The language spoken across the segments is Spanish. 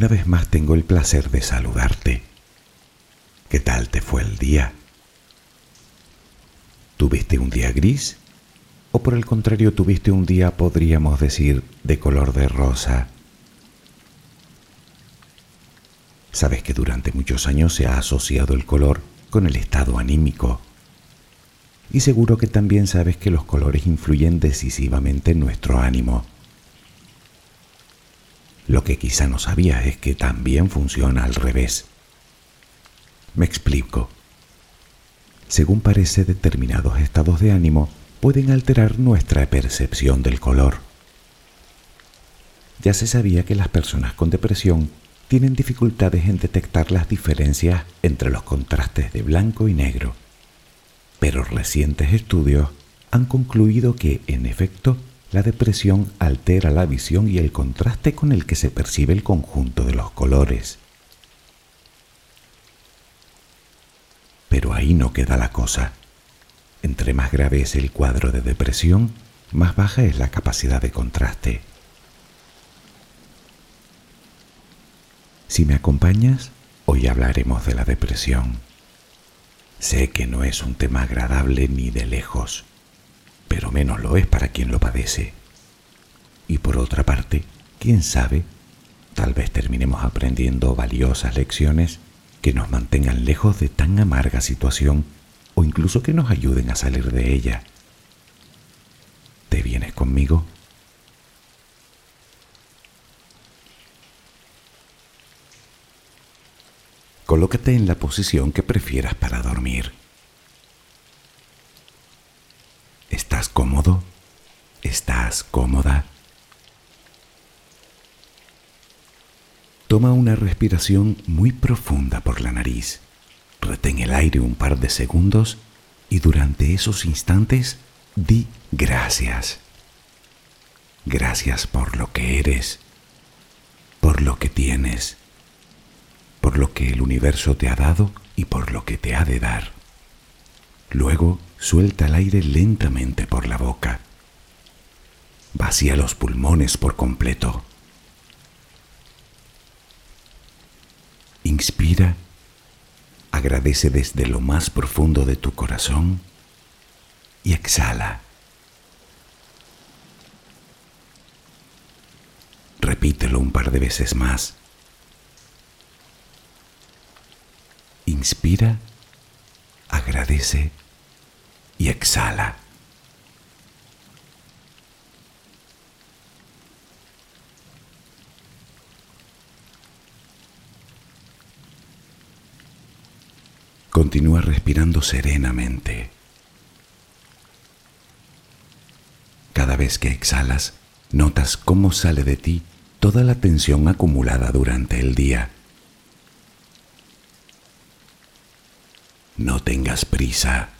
Una vez más tengo el placer de saludarte. ¿Qué tal te fue el día? ¿Tuviste un día gris? ¿O por el contrario tuviste un día, podríamos decir, de color de rosa? Sabes que durante muchos años se ha asociado el color con el estado anímico. Y seguro que también sabes que los colores influyen decisivamente en nuestro ánimo. Lo que quizá no sabías es que también funciona al revés. Me explico. Según parece, determinados estados de ánimo pueden alterar nuestra percepción del color. Ya se sabía que las personas con depresión tienen dificultades en detectar las diferencias entre los contrastes de blanco y negro, pero recientes estudios han concluido que, en efecto, la depresión altera la visión y el contraste con el que se percibe el conjunto de los colores. Pero ahí no queda la cosa. Entre más grave es el cuadro de depresión, más baja es la capacidad de contraste. Si me acompañas, hoy hablaremos de la depresión. Sé que no es un tema agradable ni de lejos pero menos lo es para quien lo padece. Y por otra parte, quién sabe, tal vez terminemos aprendiendo valiosas lecciones que nos mantengan lejos de tan amarga situación o incluso que nos ayuden a salir de ella. ¿Te vienes conmigo? Colócate en la posición que prefieras para dormir. ¿Estás cómodo? ¿Estás cómoda? Toma una respiración muy profunda por la nariz. Retén el aire un par de segundos y durante esos instantes di gracias. Gracias por lo que eres, por lo que tienes, por lo que el universo te ha dado y por lo que te ha de dar. Luego suelta el aire lentamente por la boca. Vacía los pulmones por completo. Inspira, agradece desde lo más profundo de tu corazón y exhala. Repítelo un par de veces más. Inspira, agradece y exhala. Continúa respirando serenamente. Cada vez que exhalas, notas cómo sale de ti toda la tensión acumulada durante el día. No tengas prisa.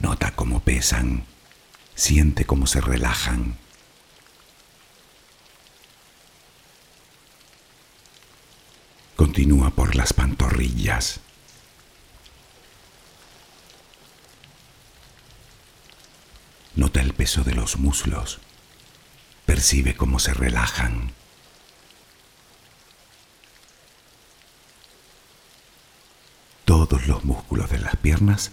Nota cómo pesan, siente cómo se relajan. Continúa por las pantorrillas. Nota el peso de los muslos. Percibe cómo se relajan. Todos los músculos de las piernas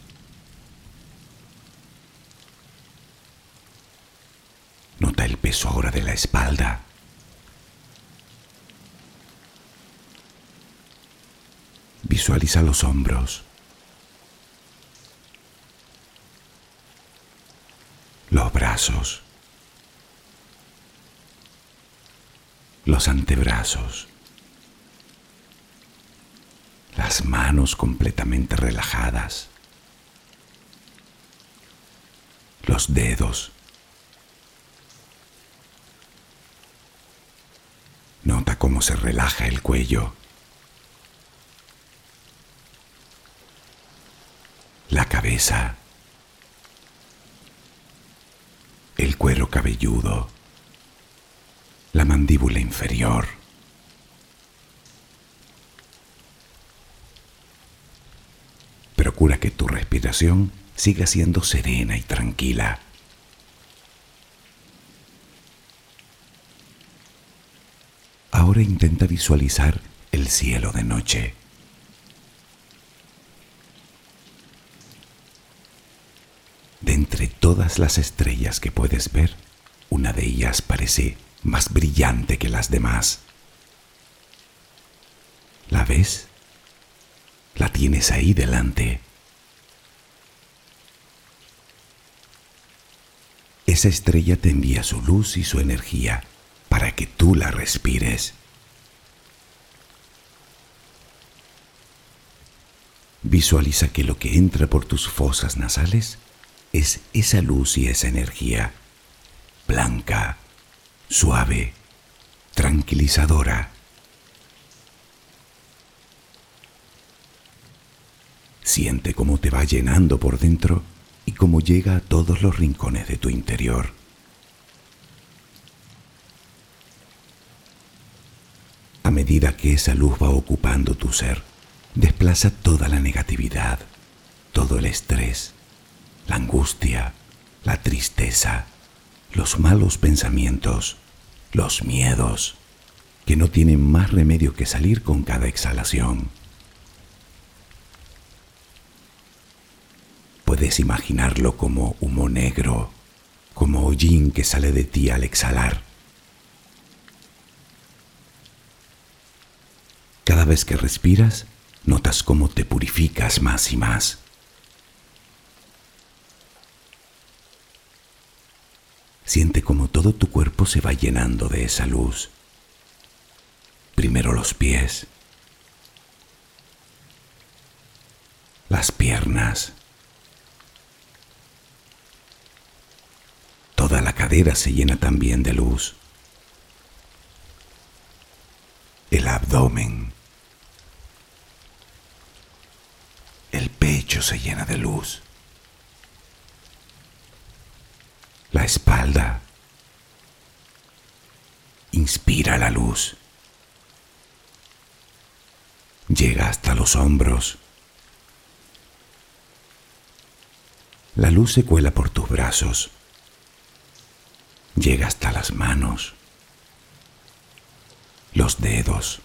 Peso ahora de la espalda. Visualiza los hombros. Los brazos. Los antebrazos. Las manos completamente relajadas. Los dedos. Nota cómo se relaja el cuello. La cabeza. El cuero cabelludo. La mandíbula inferior. Procura que tu respiración siga siendo serena y tranquila. Ahora intenta visualizar el cielo de noche. De entre todas las estrellas que puedes ver, una de ellas parece más brillante que las demás. ¿La ves? La tienes ahí delante. Esa estrella te envía su luz y su energía para que tú la respires. Visualiza que lo que entra por tus fosas nasales es esa luz y esa energía, blanca, suave, tranquilizadora. Siente cómo te va llenando por dentro y cómo llega a todos los rincones de tu interior. A medida que esa luz va ocupando tu ser, desplaza toda la negatividad, todo el estrés, la angustia, la tristeza, los malos pensamientos, los miedos, que no tienen más remedio que salir con cada exhalación. Puedes imaginarlo como humo negro, como hollín que sale de ti al exhalar. Cada vez que respiras, notas cómo te purificas más y más. Siente como todo tu cuerpo se va llenando de esa luz. Primero los pies, las piernas, toda la cadera se llena también de luz, el abdomen, el se llena de luz. la espalda. Inspira la luz. Llega hasta los hombros. La luz se cuela por tus brazos. Llega hasta las manos, los dedos.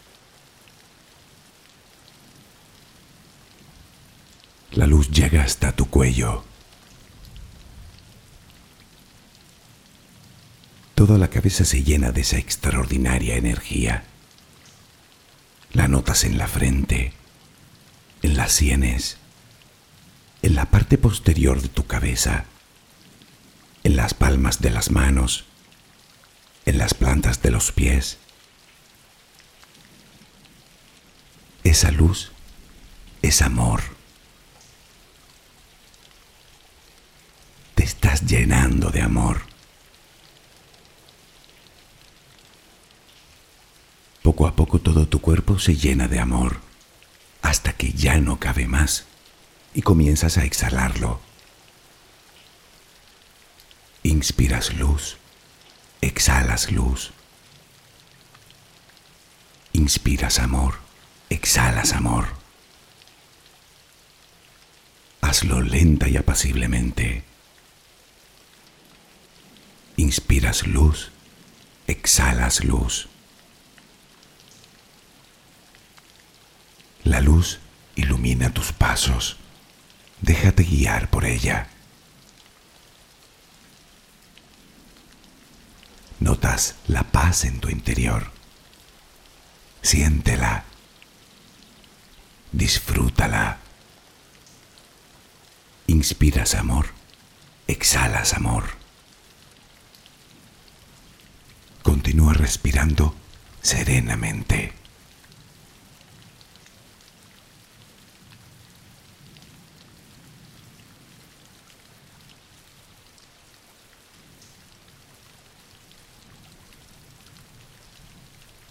La luz llega hasta tu cuello. Toda la cabeza se llena de esa extraordinaria energía. La notas en la frente, en las sienes, en la parte posterior de tu cabeza, en las palmas de las manos, en las plantas de los pies. Esa luz es amor. Estás llenando de amor. Poco a poco todo tu cuerpo se llena de amor, hasta que ya no cabe más y comienzas a exhalarlo. Inspiras luz, exhalas luz. Inspiras amor, exhalas amor. Hazlo lenta y apaciblemente. Inspiras luz, exhalas luz. La luz ilumina tus pasos. Déjate guiar por ella. Notas la paz en tu interior. Siéntela. Disfrútala. Inspiras amor. Exhalas amor. Continúa respirando serenamente.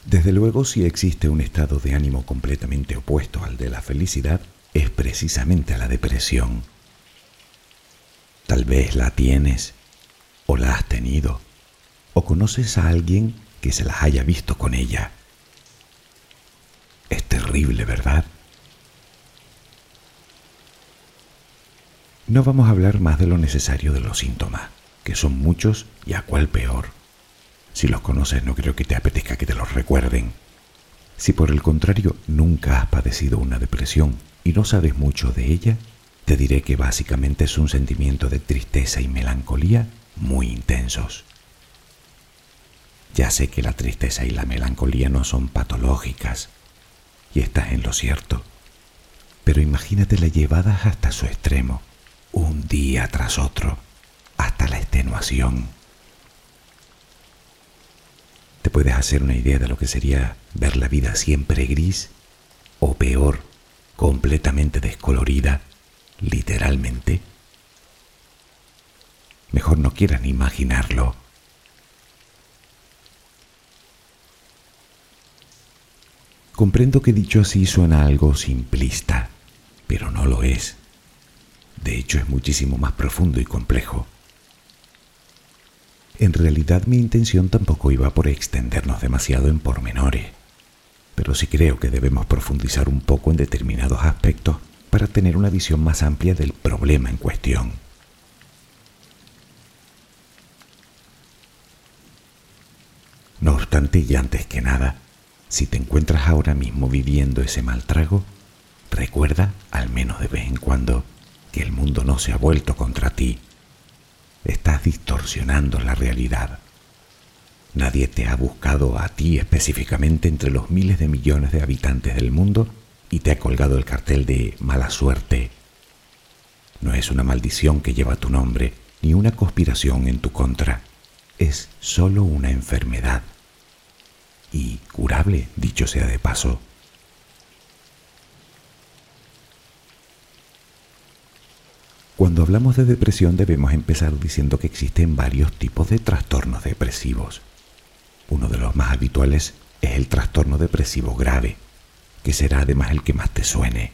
Desde luego, si existe un estado de ánimo completamente opuesto al de la felicidad, es precisamente la depresión. Tal vez la tienes, o la has tenido, o conoces a alguien que se las haya visto con ella. Es terrible, ¿verdad? No vamos a hablar más de lo necesario de los síntomas, que son muchos y a cuál peor. Si los conoces no creo que te apetezca que te los recuerden. Si por el contrario nunca has padecido una depresión y no sabes mucho de ella, te diré que básicamente es un sentimiento de tristeza y melancolía muy intensos. Ya sé que la tristeza y la melancolía no son patológicas, y estás en lo cierto, pero imagínate la llevadas hasta su extremo, un día tras otro, hasta la extenuación te puedes hacer una idea de lo que sería ver la vida siempre gris o peor, completamente descolorida, literalmente. Mejor no quieras ni imaginarlo. Comprendo que dicho así suena algo simplista, pero no lo es. De hecho es muchísimo más profundo y complejo. En realidad mi intención tampoco iba por extendernos demasiado en pormenores, pero sí creo que debemos profundizar un poco en determinados aspectos para tener una visión más amplia del problema en cuestión. No obstante, y antes que nada, si te encuentras ahora mismo viviendo ese mal trago, recuerda, al menos de vez en cuando, que el mundo no se ha vuelto contra ti estás distorsionando la realidad. Nadie te ha buscado a ti específicamente entre los miles de millones de habitantes del mundo y te ha colgado el cartel de mala suerte. No es una maldición que lleva tu nombre, ni una conspiración en tu contra. Es solo una enfermedad. Y curable, dicho sea de paso. Cuando hablamos de depresión debemos empezar diciendo que existen varios tipos de trastornos depresivos. Uno de los más habituales es el trastorno depresivo grave, que será además el que más te suene.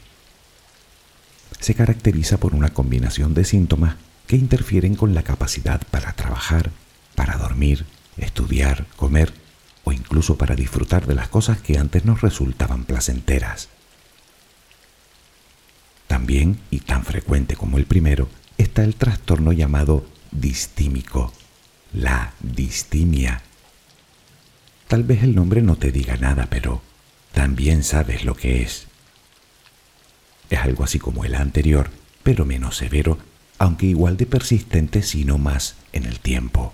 Se caracteriza por una combinación de síntomas que interfieren con la capacidad para trabajar, para dormir, estudiar, comer o incluso para disfrutar de las cosas que antes nos resultaban placenteras. También, y tan frecuente como el primero, está el trastorno llamado distímico, la distimia. Tal vez el nombre no te diga nada, pero también sabes lo que es. Es algo así como el anterior, pero menos severo, aunque igual de persistente, sino más en el tiempo.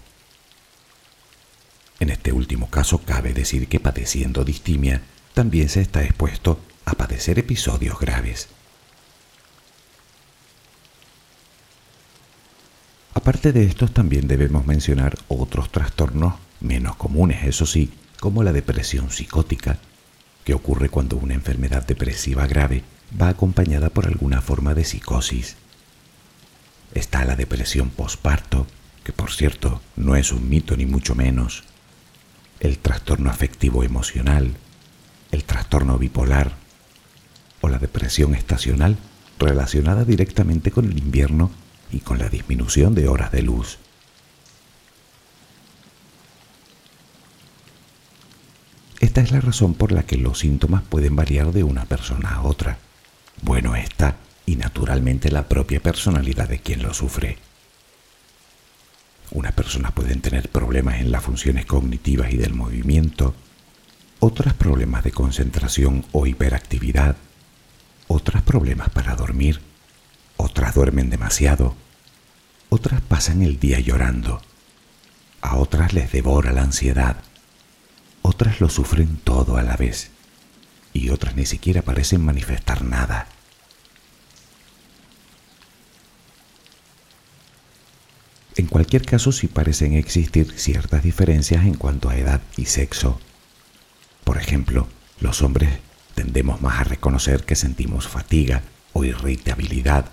En este último caso cabe decir que padeciendo distimia también se está expuesto a padecer episodios graves. Aparte de estos, también debemos mencionar otros trastornos menos comunes, eso sí, como la depresión psicótica, que ocurre cuando una enfermedad depresiva grave va acompañada por alguna forma de psicosis. Está la depresión posparto, que por cierto no es un mito ni mucho menos, el trastorno afectivo emocional, el trastorno bipolar o la depresión estacional relacionada directamente con el invierno y con la disminución de horas de luz. Esta es la razón por la que los síntomas pueden variar de una persona a otra. Bueno está, y naturalmente la propia personalidad de quien lo sufre. Unas personas pueden tener problemas en las funciones cognitivas y del movimiento, otras problemas de concentración o hiperactividad, otras problemas para dormir, otras duermen demasiado, otras pasan el día llorando, a otras les devora la ansiedad, otras lo sufren todo a la vez y otras ni siquiera parecen manifestar nada. En cualquier caso, sí parecen existir ciertas diferencias en cuanto a edad y sexo. Por ejemplo, los hombres tendemos más a reconocer que sentimos fatiga o irritabilidad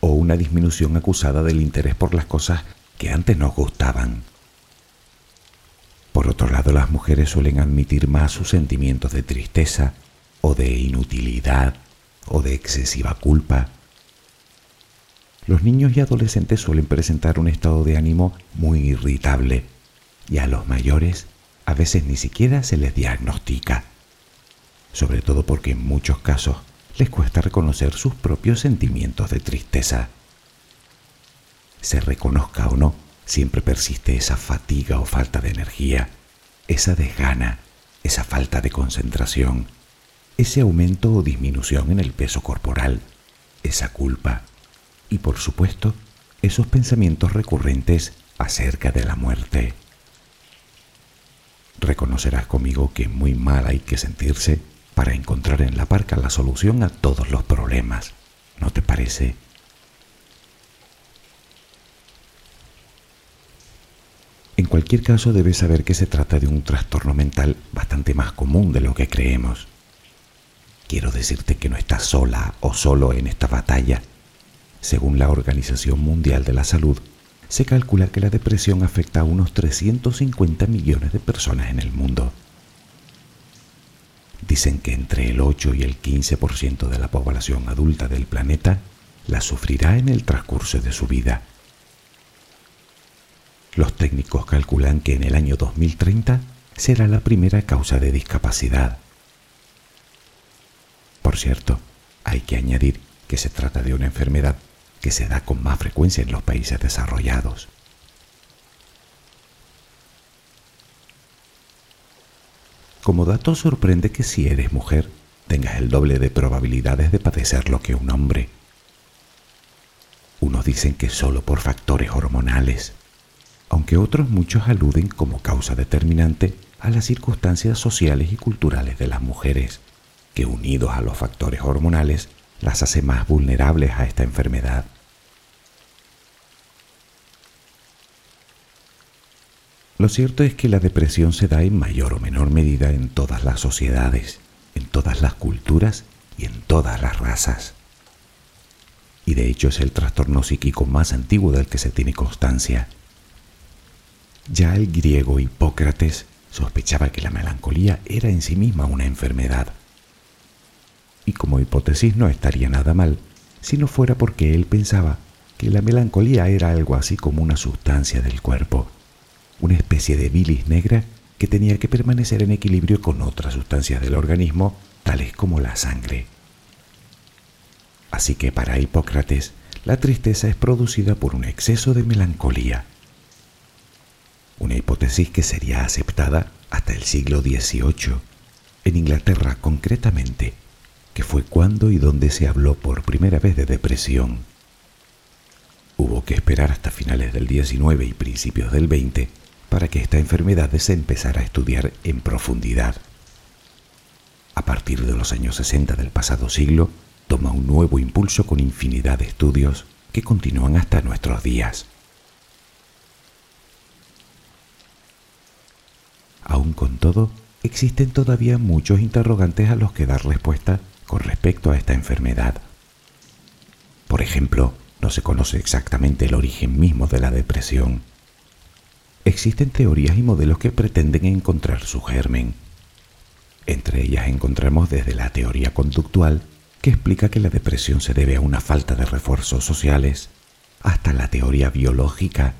o una disminución acusada del interés por las cosas que antes nos gustaban. Por otro lado, las mujeres suelen admitir más sus sentimientos de tristeza o de inutilidad o de excesiva culpa los niños y adolescentes suelen presentar un estado de ánimo muy irritable y a los mayores a veces ni siquiera se les diagnostica, sobre todo porque en muchos casos les cuesta reconocer sus propios sentimientos de tristeza. Se reconozca o no, siempre persiste esa fatiga o falta de energía, esa desgana, esa falta de concentración, ese aumento o disminución en el peso corporal, esa culpa, y por supuesto esos pensamientos recurrentes acerca de la muerte. Reconocerás conmigo que muy mal hay que sentirse para encontrar en la parca la solución a todos los problemas, ¿no te parece? En cualquier caso debes saber que se trata de un trastorno mental bastante más común de lo que creemos. Quiero decirte que no estás sola o solo en esta batalla según la Organización Mundial de la Salud, se calcula que la depresión afecta a unos 350 millones de personas en el mundo. Dicen que entre el 8 y el 15% de la población adulta del planeta la sufrirá en el transcurso de su vida. Los técnicos calculan que en el año 2030 será la primera causa de discapacidad. Por cierto, hay que añadir que se trata de una enfermedad que se da con más frecuencia en los países desarrollados. Como dato sorprende que si eres mujer tengas el doble de probabilidades de padecerlo que un hombre. Unos dicen que solo por factores hormonales, aunque otros muchos aluden como causa determinante a las circunstancias sociales y culturales de las mujeres, que unidos a los factores hormonales las hace más vulnerables a esta enfermedad. Lo cierto es que la depresión se da en mayor o menor medida en todas las sociedades, en todas las culturas y en todas las razas. Y de hecho es el trastorno psíquico más antiguo del que se tiene constancia. Ya el griego Hipócrates sospechaba que la melancolía era en sí misma una enfermedad y como hipótesis no estaría nada mal si no fuera porque él pensaba que la melancolía era algo así como una sustancia del cuerpo, una especie de bilis negra que tenía que permanecer en equilibrio con otras sustancias del organismo, tales como la sangre. Así que para Hipócrates, la tristeza es producida por un exceso de melancolía. Una hipótesis que sería aceptada hasta el siglo XVIII, en Inglaterra concretamente, fue cuando y dónde se habló por primera vez de depresión. Hubo que esperar hasta finales del 19 y principios del 20 para que esta enfermedad se empezara a estudiar en profundidad. A partir de los años 60 del pasado siglo, toma un nuevo impulso con infinidad de estudios que continúan hasta nuestros días. Aún con todo, existen todavía muchos interrogantes a los que dar respuesta con respecto a esta enfermedad. Por ejemplo, no se conoce exactamente el origen mismo de la depresión. Existen teorías y modelos que pretenden encontrar su germen. Entre ellas encontramos desde la teoría conductual, que explica que la depresión se debe a una falta de refuerzos sociales, hasta la teoría biológica,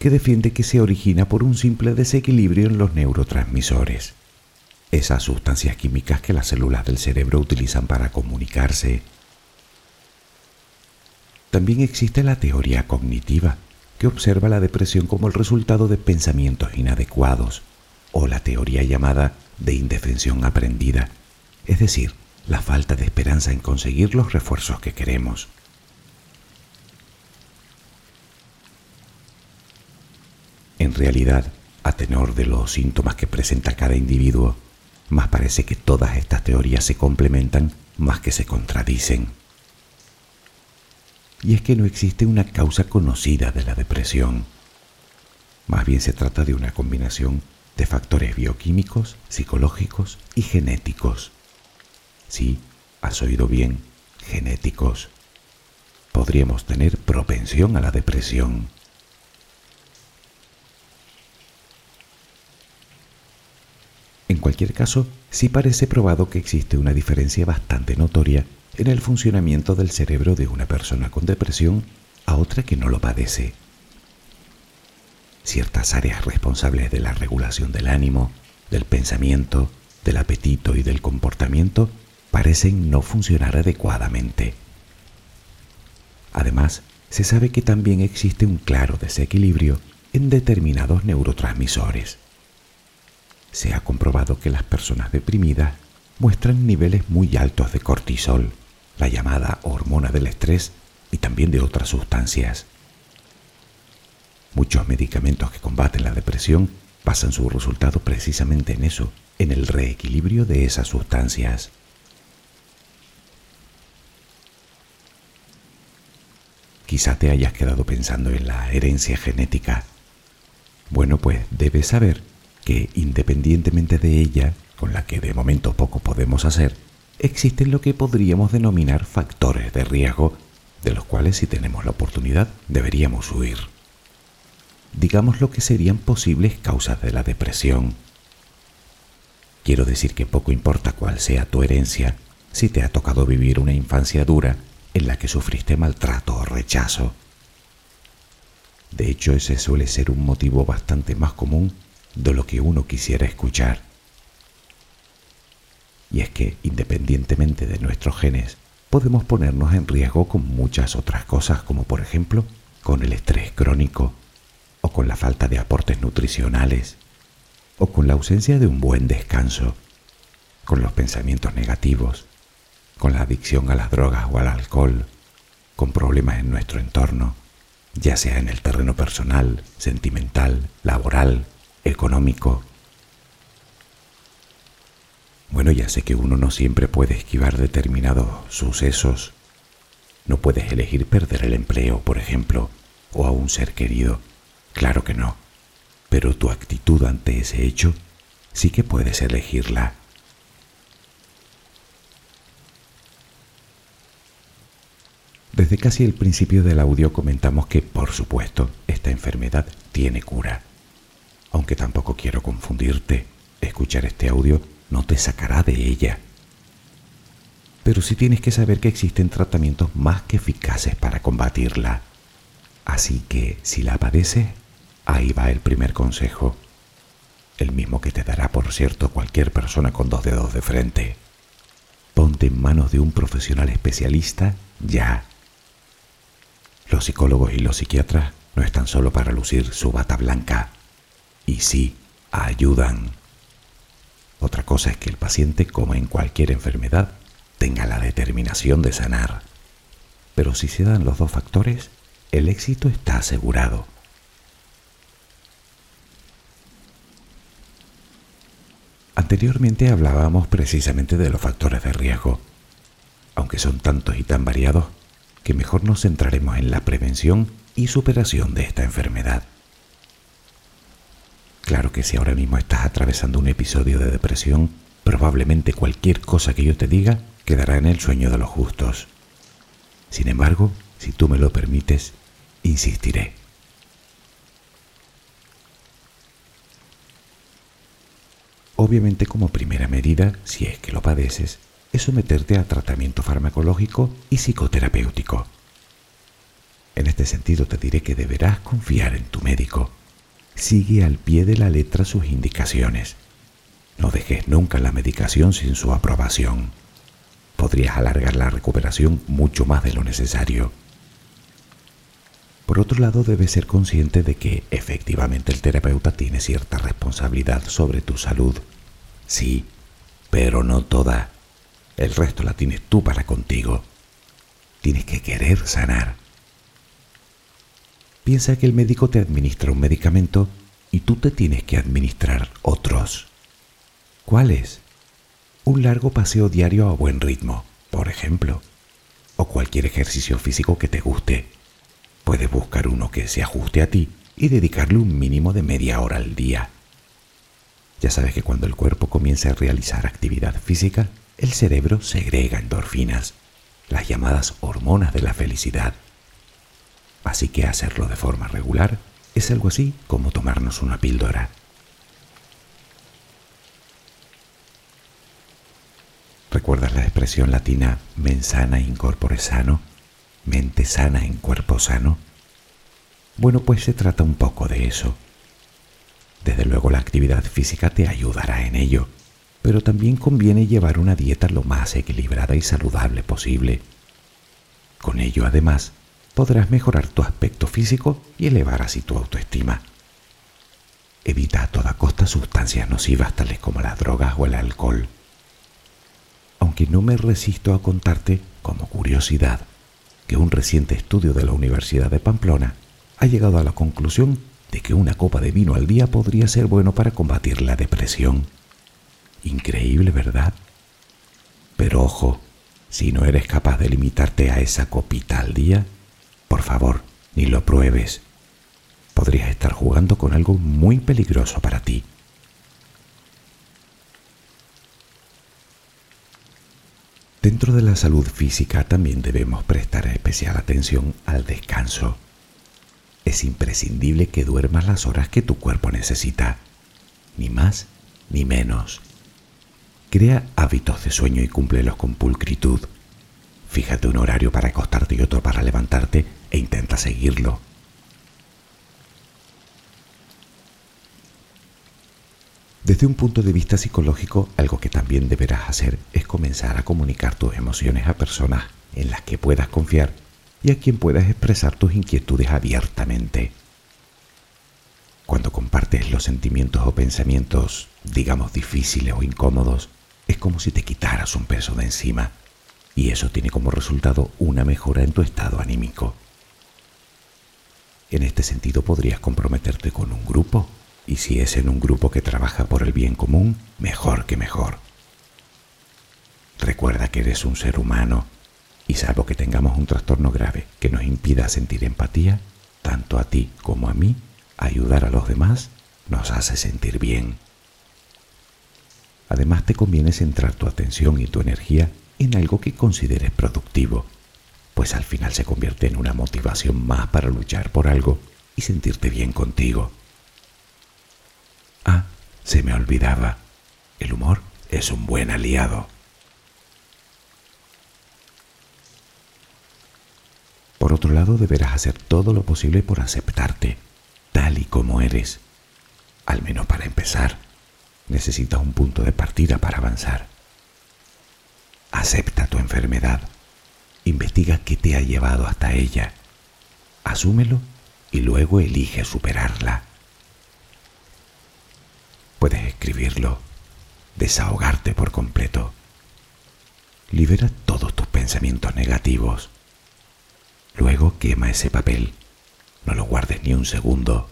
que defiende que se origina por un simple desequilibrio en los neurotransmisores esas sustancias químicas que las células del cerebro utilizan para comunicarse. También existe la teoría cognitiva, que observa la depresión como el resultado de pensamientos inadecuados, o la teoría llamada de indefensión aprendida, es decir, la falta de esperanza en conseguir los refuerzos que queremos. En realidad, a tenor de los síntomas que presenta cada individuo, más parece que todas estas teorías se complementan más que se contradicen. Y es que no existe una causa conocida de la depresión. Más bien se trata de una combinación de factores bioquímicos, psicológicos y genéticos. Sí, has oído bien, genéticos. Podríamos tener propensión a la depresión. Cualquier caso, sí parece probado que existe una diferencia bastante notoria en el funcionamiento del cerebro de una persona con depresión a otra que no lo padece. Ciertas áreas responsables de la regulación del ánimo, del pensamiento, del apetito y del comportamiento parecen no funcionar adecuadamente. Además, se sabe que también existe un claro desequilibrio en determinados neurotransmisores se ha comprobado que las personas deprimidas muestran niveles muy altos de cortisol, la llamada hormona del estrés y también de otras sustancias. Muchos medicamentos que combaten la depresión basan su resultado precisamente en eso, en el reequilibrio de esas sustancias. Quizá te hayas quedado pensando en la herencia genética. Bueno, pues debes saber que independientemente de ella, con la que de momento poco podemos hacer, existen lo que podríamos denominar factores de riesgo, de los cuales si tenemos la oportunidad deberíamos huir. Digamos lo que serían posibles causas de la depresión. Quiero decir que poco importa cuál sea tu herencia, si te ha tocado vivir una infancia dura en la que sufriste maltrato o rechazo. De hecho, ese suele ser un motivo bastante más común de lo que uno quisiera escuchar. Y es que, independientemente de nuestros genes, podemos ponernos en riesgo con muchas otras cosas, como por ejemplo con el estrés crónico, o con la falta de aportes nutricionales, o con la ausencia de un buen descanso, con los pensamientos negativos, con la adicción a las drogas o al alcohol, con problemas en nuestro entorno, ya sea en el terreno personal, sentimental, laboral, económico. Bueno, ya sé que uno no siempre puede esquivar determinados sucesos. No puedes elegir perder el empleo, por ejemplo, o a un ser querido. Claro que no. Pero tu actitud ante ese hecho sí que puedes elegirla. Desde casi el principio del audio comentamos que, por supuesto, esta enfermedad tiene cura aunque tampoco quiero confundirte. Escuchar este audio no te sacará de ella. Pero sí tienes que saber que existen tratamientos más que eficaces para combatirla. Así que si la padeces, ahí va el primer consejo. El mismo que te dará, por cierto, cualquier persona con dos dedos de frente. Ponte en manos de un profesional especialista ya. Los psicólogos y los psiquiatras no están solo para lucir su bata blanca y sí, ayudan. Otra cosa es que el paciente, como en cualquier enfermedad, tenga la determinación de sanar. Pero si se dan los dos factores, el éxito está asegurado. Anteriormente hablábamos precisamente de los factores de riesgo, aunque son tantos y tan variados que mejor nos centraremos en la prevención y superación de esta enfermedad. Claro que si ahora mismo estás atravesando un episodio de depresión, probablemente cualquier cosa que yo te diga quedará en el sueño de los justos. Sin embargo, si tú me lo permites, insistiré. Obviamente como primera medida, si es que lo padeces, es someterte a tratamiento farmacológico y psicoterapéutico. En este sentido te diré que deberás confiar en tu médico sigue al pie de la letra sus indicaciones. No dejes nunca la medicación sin su aprobación. Podrías alargar la recuperación mucho más de lo necesario. Por otro lado, debes ser consciente de que efectivamente el terapeuta tiene cierta responsabilidad sobre tu salud. Sí, pero no toda. El resto la tienes tú para contigo. Tienes que querer sanar. Piensa que el médico te administra un medicamento y tú te tienes que administrar otros. ¿Cuáles? Un largo paseo diario a buen ritmo, por ejemplo, o cualquier ejercicio físico que te guste. Puedes buscar uno que se ajuste a ti y dedicarle un mínimo de media hora al día. Ya sabes que cuando el cuerpo comienza a realizar actividad física, el cerebro segrega endorfinas, las llamadas hormonas de la felicidad. Así que hacerlo de forma regular es algo así como tomarnos una píldora. ¿Recuerdas la expresión latina mensana in corpore sano? Mente sana en cuerpo sano. Bueno, pues se trata un poco de eso. Desde luego la actividad física te ayudará en ello, pero también conviene llevar una dieta lo más equilibrada y saludable posible. Con ello, además, podrás mejorar tu aspecto físico y elevar así tu autoestima. Evita a toda costa sustancias nocivas tales como las drogas o el alcohol. Aunque no me resisto a contarte, como curiosidad, que un reciente estudio de la Universidad de Pamplona ha llegado a la conclusión de que una copa de vino al día podría ser bueno para combatir la depresión. Increíble, ¿verdad? Pero ojo, si no eres capaz de limitarte a esa copita al día, por favor, ni lo pruebes. Podrías estar jugando con algo muy peligroso para ti. Dentro de la salud física también debemos prestar especial atención al descanso. Es imprescindible que duermas las horas que tu cuerpo necesita, ni más ni menos. Crea hábitos de sueño y cúmplelos con pulcritud. Fíjate un horario para acostarte y otro para levantarte e intenta seguirlo. Desde un punto de vista psicológico, algo que también deberás hacer es comenzar a comunicar tus emociones a personas en las que puedas confiar y a quien puedas expresar tus inquietudes abiertamente. Cuando compartes los sentimientos o pensamientos, digamos, difíciles o incómodos, es como si te quitaras un peso de encima y eso tiene como resultado una mejora en tu estado anímico. En este sentido podrías comprometerte con un grupo y si es en un grupo que trabaja por el bien común, mejor que mejor. Recuerda que eres un ser humano y salvo que tengamos un trastorno grave que nos impida sentir empatía, tanto a ti como a mí, ayudar a los demás nos hace sentir bien. Además te conviene centrar tu atención y tu energía en algo que consideres productivo, pues al final se convierte en una motivación más para luchar por algo y sentirte bien contigo. Ah, se me olvidaba, el humor es un buen aliado. Por otro lado, deberás hacer todo lo posible por aceptarte, tal y como eres. Al menos para empezar, necesitas un punto de partida para avanzar. Acepta tu enfermedad. Investiga qué te ha llevado hasta ella. Asúmelo y luego elige superarla. Puedes escribirlo, desahogarte por completo. Libera todos tus pensamientos negativos. Luego quema ese papel. No lo guardes ni un segundo.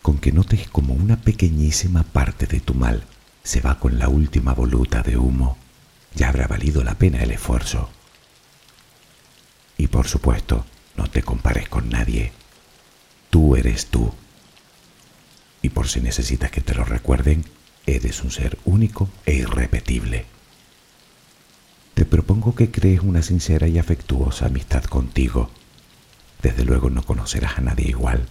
Con que notes como una pequeñísima parte de tu mal se va con la última voluta de humo ya habrá valido la pena el esfuerzo. Y por supuesto, no te compares con nadie. Tú eres tú. Y por si necesitas que te lo recuerden, eres un ser único e irrepetible. Te propongo que crees una sincera y afectuosa amistad contigo. Desde luego no conocerás a nadie igual.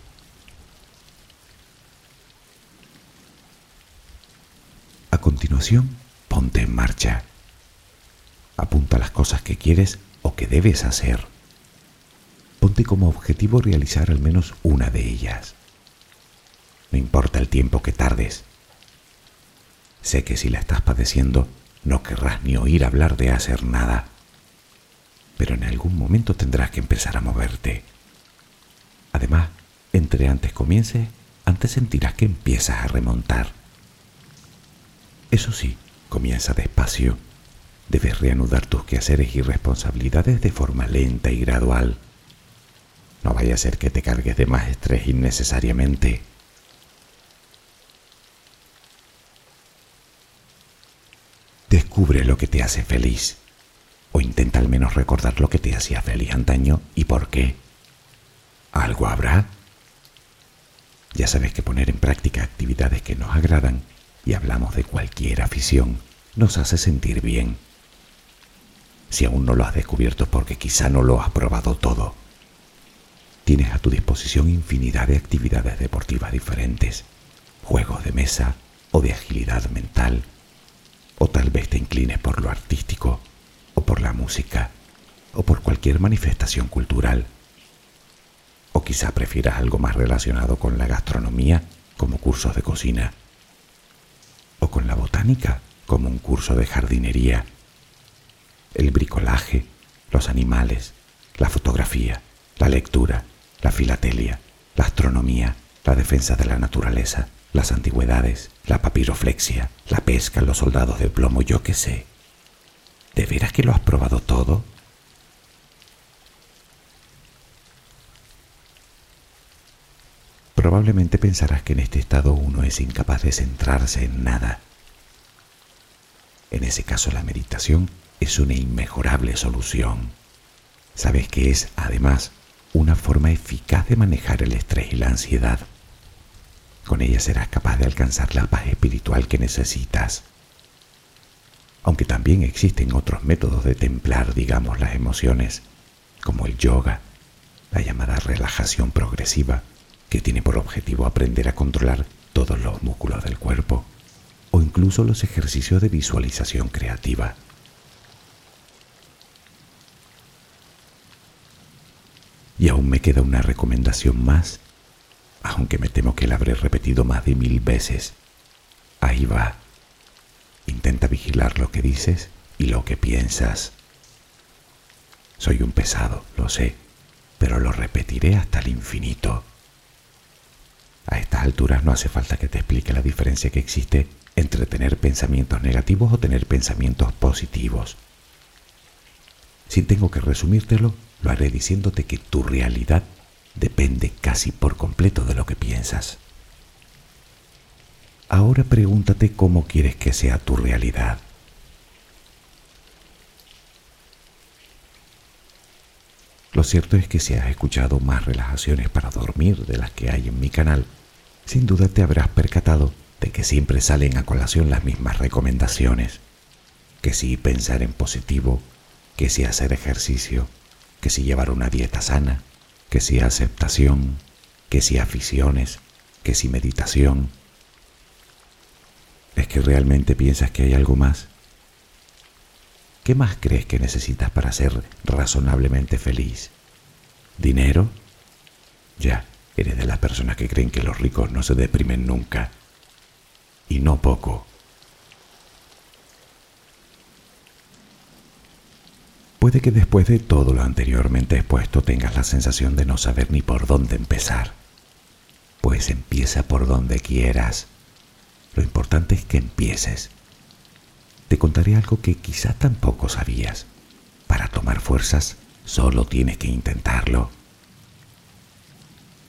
A continuación, ponte en marcha. Apunta las cosas que quieres o que debes hacer. Ponte como objetivo realizar al menos una de ellas. No importa el tiempo que tardes. Sé que si la estás padeciendo, no querrás ni oír hablar de hacer nada. Pero en algún momento tendrás que empezar a moverte. Además, entre antes comiences, antes sentirás que empiezas a remontar. Eso sí, comienza despacio. Debes reanudar tus quehaceres y responsabilidades de forma lenta y gradual. No vaya a ser que te cargues de más estrés innecesariamente. Descubre lo que te hace feliz. O intenta al menos recordar lo que te hacía feliz antaño y por qué. ¿Algo habrá? Ya sabes que poner en práctica actividades que nos agradan, y hablamos de cualquier afición, nos hace sentir bien. Si aún no lo has descubierto es porque quizá no lo has probado todo. Tienes a tu disposición infinidad de actividades deportivas diferentes, juegos de mesa o de agilidad mental, o tal vez te inclines por lo artístico, o por la música, o por cualquier manifestación cultural. O quizá prefieras algo más relacionado con la gastronomía, como cursos de cocina, o con la botánica, como un curso de jardinería, el bricolaje, los animales, la fotografía, la lectura, la filatelia, la astronomía, la defensa de la naturaleza, las antigüedades, la papiroflexia, la pesca, los soldados de plomo, yo qué sé. ¿De veras que lo has probado todo? Probablemente pensarás que en este estado uno es incapaz de centrarse en nada. En ese caso la meditación es una inmejorable solución. Sabes que es, además, una forma eficaz de manejar el estrés y la ansiedad. Con ella serás capaz de alcanzar la paz espiritual que necesitas. Aunque también existen otros métodos de templar, digamos, las emociones, como el yoga, la llamada relajación progresiva, que tiene por objetivo aprender a controlar todos los músculos del cuerpo, o incluso los ejercicios de visualización creativa. Y aún me queda una recomendación más aunque me temo que la habré repetido más de mil veces. Ahí va. Intenta vigilar lo que dices y lo que piensas. Soy un pesado, lo sé, pero lo repetiré hasta el infinito. A estas alturas no hace falta que te explique la diferencia que existe entre tener pensamientos negativos o tener pensamientos positivos. Si tengo que resumírtelo, lo haré diciéndote que tu realidad depende casi por completo de lo que piensas. Ahora pregúntate cómo quieres que sea tu realidad. Lo cierto es que si has escuchado más relajaciones para dormir de las que hay en mi canal, sin duda te habrás percatado de que siempre salen a colación las mismas recomendaciones. Que si pensar en positivo, que si hacer ejercicio, que si llevar una dieta sana, que si aceptación, que si aficiones, que si meditación. ¿Es que realmente piensas que hay algo más? ¿Qué más crees que necesitas para ser razonablemente feliz? ¿Dinero? Ya, eres de las personas que creen que los ricos no se deprimen nunca. Y no poco. Puede que después de todo lo anteriormente expuesto tengas la sensación de no saber ni por dónde empezar. Pues empieza por donde quieras. Lo importante es que empieces. Te contaré algo que quizá tampoco sabías. Para tomar fuerzas solo tienes que intentarlo.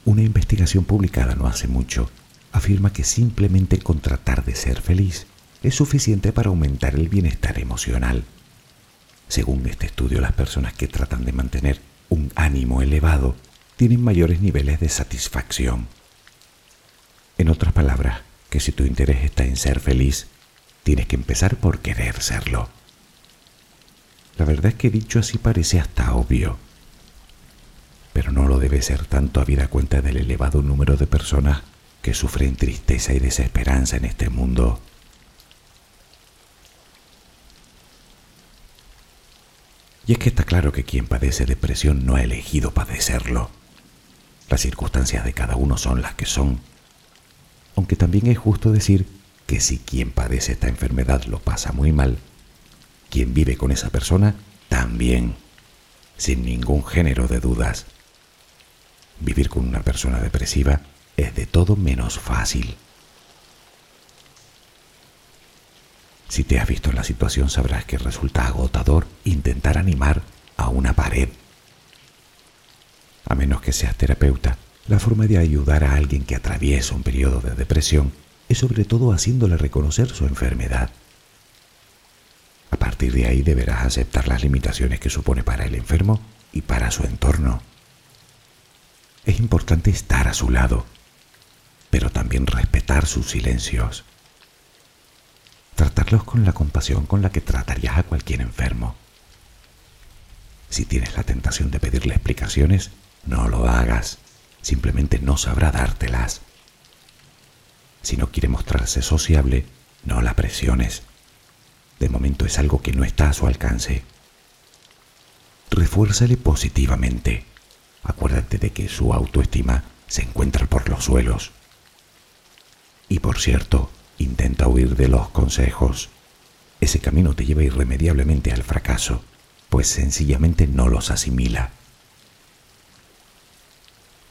Una investigación publicada no hace mucho afirma que simplemente con tratar de ser feliz es suficiente para aumentar el bienestar emocional. Según este estudio, las personas que tratan de mantener un ánimo elevado tienen mayores niveles de satisfacción. En otras palabras, que si tu interés está en ser feliz, tienes que empezar por querer serlo. La verdad es que dicho así parece hasta obvio, pero no lo debe ser tanto a vida cuenta del elevado número de personas que sufren tristeza y desesperanza en este mundo. Y es que está claro que quien padece depresión no ha elegido padecerlo. Las circunstancias de cada uno son las que son. Aunque también es justo decir que si quien padece esta enfermedad lo pasa muy mal, quien vive con esa persona también, sin ningún género de dudas. Vivir con una persona depresiva es de todo menos fácil. Si te has visto en la situación sabrás que resulta agotador intentar animar a una pared. A menos que seas terapeuta, la forma de ayudar a alguien que atraviesa un periodo de depresión es sobre todo haciéndole reconocer su enfermedad. A partir de ahí deberás aceptar las limitaciones que supone para el enfermo y para su entorno. Es importante estar a su lado, pero también respetar sus silencios tratarlos con la compasión con la que tratarías a cualquier enfermo. Si tienes la tentación de pedirle explicaciones, no lo hagas, simplemente no sabrá dártelas. Si no quiere mostrarse sociable, no la presiones. De momento es algo que no está a su alcance. Refuérzale positivamente. Acuérdate de que su autoestima se encuentra por los suelos. Y por cierto, Intenta huir de los consejos. Ese camino te lleva irremediablemente al fracaso, pues sencillamente no los asimila.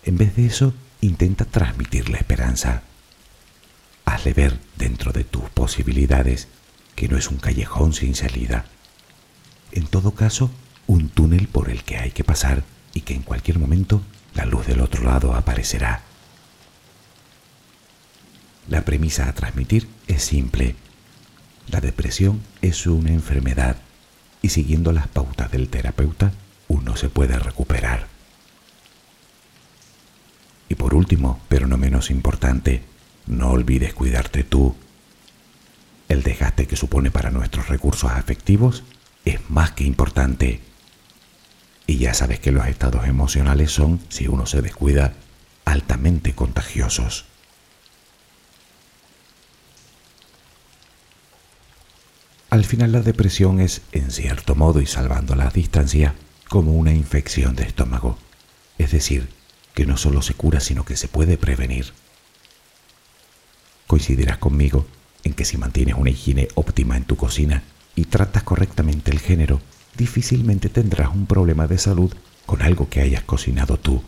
En vez de eso, intenta transmitir la esperanza. Hazle ver dentro de tus posibilidades que no es un callejón sin salida. En todo caso, un túnel por el que hay que pasar y que en cualquier momento la luz del otro lado aparecerá. La premisa a transmitir es simple. La depresión es una enfermedad y siguiendo las pautas del terapeuta uno se puede recuperar. Y por último, pero no menos importante, no olvides cuidarte tú. El desgaste que supone para nuestros recursos afectivos es más que importante. Y ya sabes que los estados emocionales son, si uno se descuida, altamente contagiosos. Al final la depresión es, en cierto modo y salvando la distancia, como una infección de estómago. Es decir, que no solo se cura, sino que se puede prevenir. Coincidirás conmigo en que si mantienes una higiene óptima en tu cocina y tratas correctamente el género, difícilmente tendrás un problema de salud con algo que hayas cocinado tú.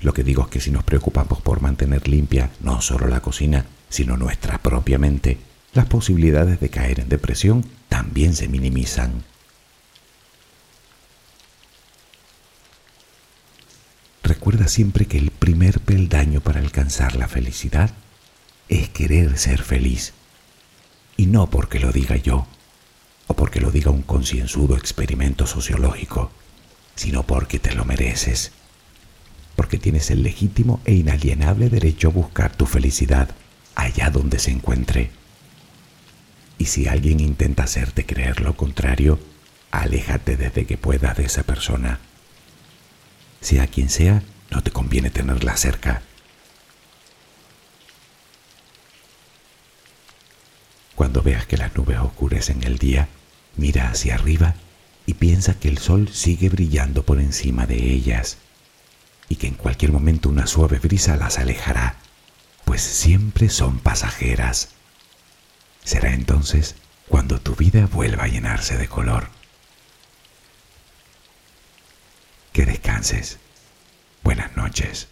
Lo que digo es que si nos preocupamos por mantener limpia no solo la cocina, sino nuestra propia mente, las posibilidades de caer en depresión también se minimizan. Recuerda siempre que el primer peldaño para alcanzar la felicidad es querer ser feliz. Y no porque lo diga yo, o porque lo diga un concienzudo experimento sociológico, sino porque te lo mereces, porque tienes el legítimo e inalienable derecho a buscar tu felicidad allá donde se encuentre. Y si alguien intenta hacerte creer lo contrario, aléjate desde que puedas de esa persona. Sea quien sea, no te conviene tenerla cerca. Cuando veas que las nubes oscurecen el día, mira hacia arriba y piensa que el sol sigue brillando por encima de ellas y que en cualquier momento una suave brisa las alejará, pues siempre son pasajeras. Será entonces cuando tu vida vuelva a llenarse de color. Que descanses. Buenas noches.